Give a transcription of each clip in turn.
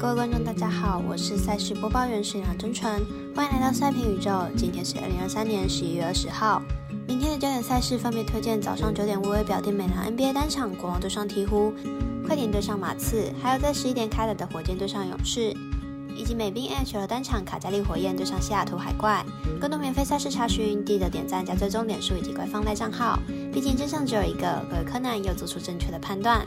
各位观众，大家好，我是赛事播报员沈阳真纯，欢迎来到赛评宇宙。今天是二零二三年十一月二十号，明天的焦点赛事分别推荐早上九点微微表弟美良 NBA 单场国王对上鹈鹕，快艇对上马刺，还有在十一点开打的火箭对上勇士，以及美兵 H 和单场卡加利火焰对上西雅图海怪。更多免费赛事查询，记得点赞加追踪脸书以及官方赖账号，毕竟真相只有一个，各位柯南又做出正确的判断。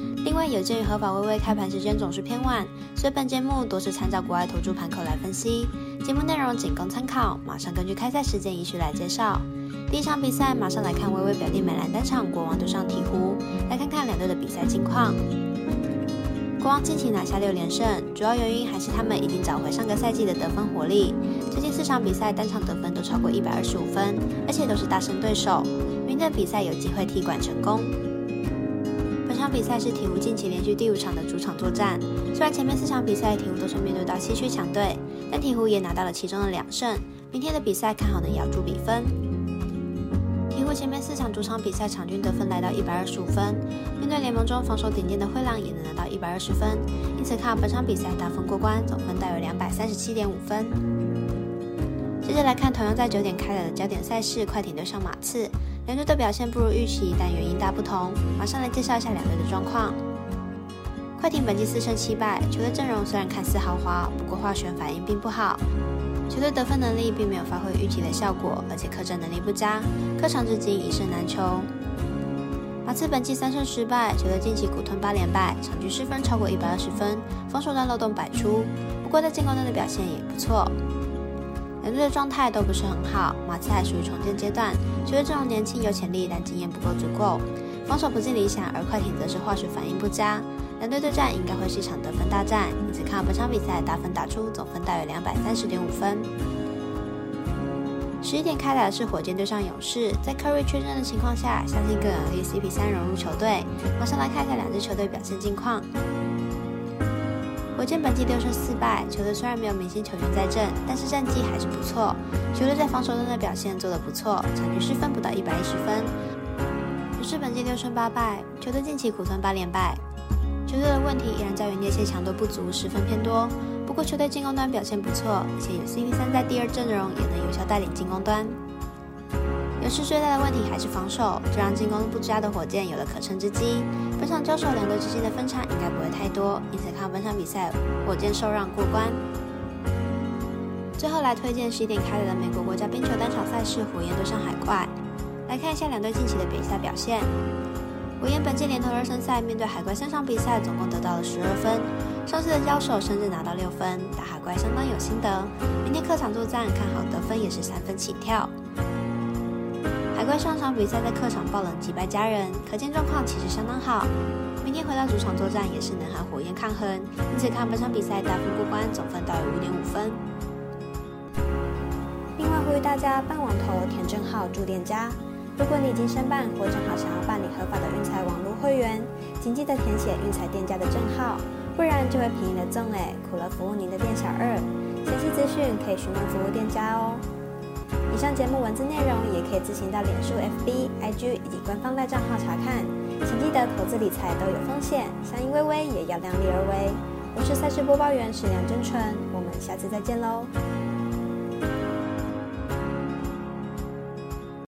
另外，有鉴于合法微微开盘时间总是偏晚，所以本节目多是参照国外投注盘口来分析。节目内容仅供参考，马上根据开赛时间依序来介绍。第一场比赛，马上来看微微表弟美兰单场国王对上鹈鹕，来看看两队的比赛近况。国王近期拿下六连胜，主要原因还是他们已经找回上个赛季的得分火力。最近四场比赛单场得分都超过一百二十五分，而且都是大胜对手，明天比赛有机会踢馆成功。比赛是鹈鹕近期连续第五场的主场作战。虽然前面四场比赛鹈鹕都是面对到西区强队，但鹈鹕也拿到了其中的两胜。明天的比赛看好能咬住比分。鹈鹕前面四场主场比赛场均得分来到一百二十五分，面对联盟中防守顶尖的灰狼也能拿到一百二十分，因此看好本场比赛大分过关，总分大约两百三十七点五分。接着来看同样在九点开打的焦点赛事，快艇对上马刺。两队的表现不如预期，但原因大不同。马上来介绍一下两队的状况。快艇本季四胜七败，球队阵容虽然看似豪华，不过化学反应并不好。球队得分能力并没有发挥预期的效果，而且客战能力不佳，客场至今一胜难求。马刺本季三胜失败，球队近期苦吞八连败，场均失分超过一百二十分，防守端漏洞百出。不过在进攻端的表现也不错。两队的状态都不是很好，马刺还属于重建阶段，球队阵容年轻有潜力，但经验不够足够，防守不尽理想，而快艇则是化学反应不佳。两队对战应该会是一场得分大战，因此看本场比赛打分打出总分大约两百三十点五分。十一点开打的是火箭对上勇士，在 Curry 缺阵的情况下，相信更有利 CP 三融入球队。马上来看一下两支球队表现近况。火箭本季六胜四败，球队虽然没有明星球员在阵，但是战绩还是不错。球队在防守端的表现做得不错，场均失分不到一百一十分。勇士本季六胜八败，球队近期苦吞八连败。球队的问题依然在于内线强度不足，失分偏多。不过球队进攻端表现不错，且有 CP 三在第二阵容也能有效带领进攻端。是最大的问题还是防守，这让进攻不佳的火箭有了可乘之机。本场交手两队之间的分差应该不会太多，因此看本场比赛火箭受让过关。最后来推荐十一点开打的美国国家冰球单场赛事火焰对上海怪，来看一下两队近期的比赛表现。火焰本届连投二胜赛，面对海怪三场比赛总共得到了十二分，上次的交手甚至拿到六分，打海怪相当有心得。明天客场作战，看好得分也是三分起跳。怪上场比赛在客场爆冷击败家人，可见状况其实相当好。明天回到主场作战也是能和火焰抗衡，因此看本场比赛大分过关，总分大约五点五分。另外呼吁大家办网投填证号注店家，如果你已经申办或正好想要办理合法的运彩网络会员，请记得填写运彩店家的证号，不然就会便宜了赠诶，苦了服务您的店小二。详细资讯可以询问服务店家哦。以上节目文字内容也可以自行到脸书、FB、IG 以及官方赖账号查看。请记得投资理财都有风险，相依微微也要量力而为。我是赛事播报员史梁真纯，我们下次再见喽。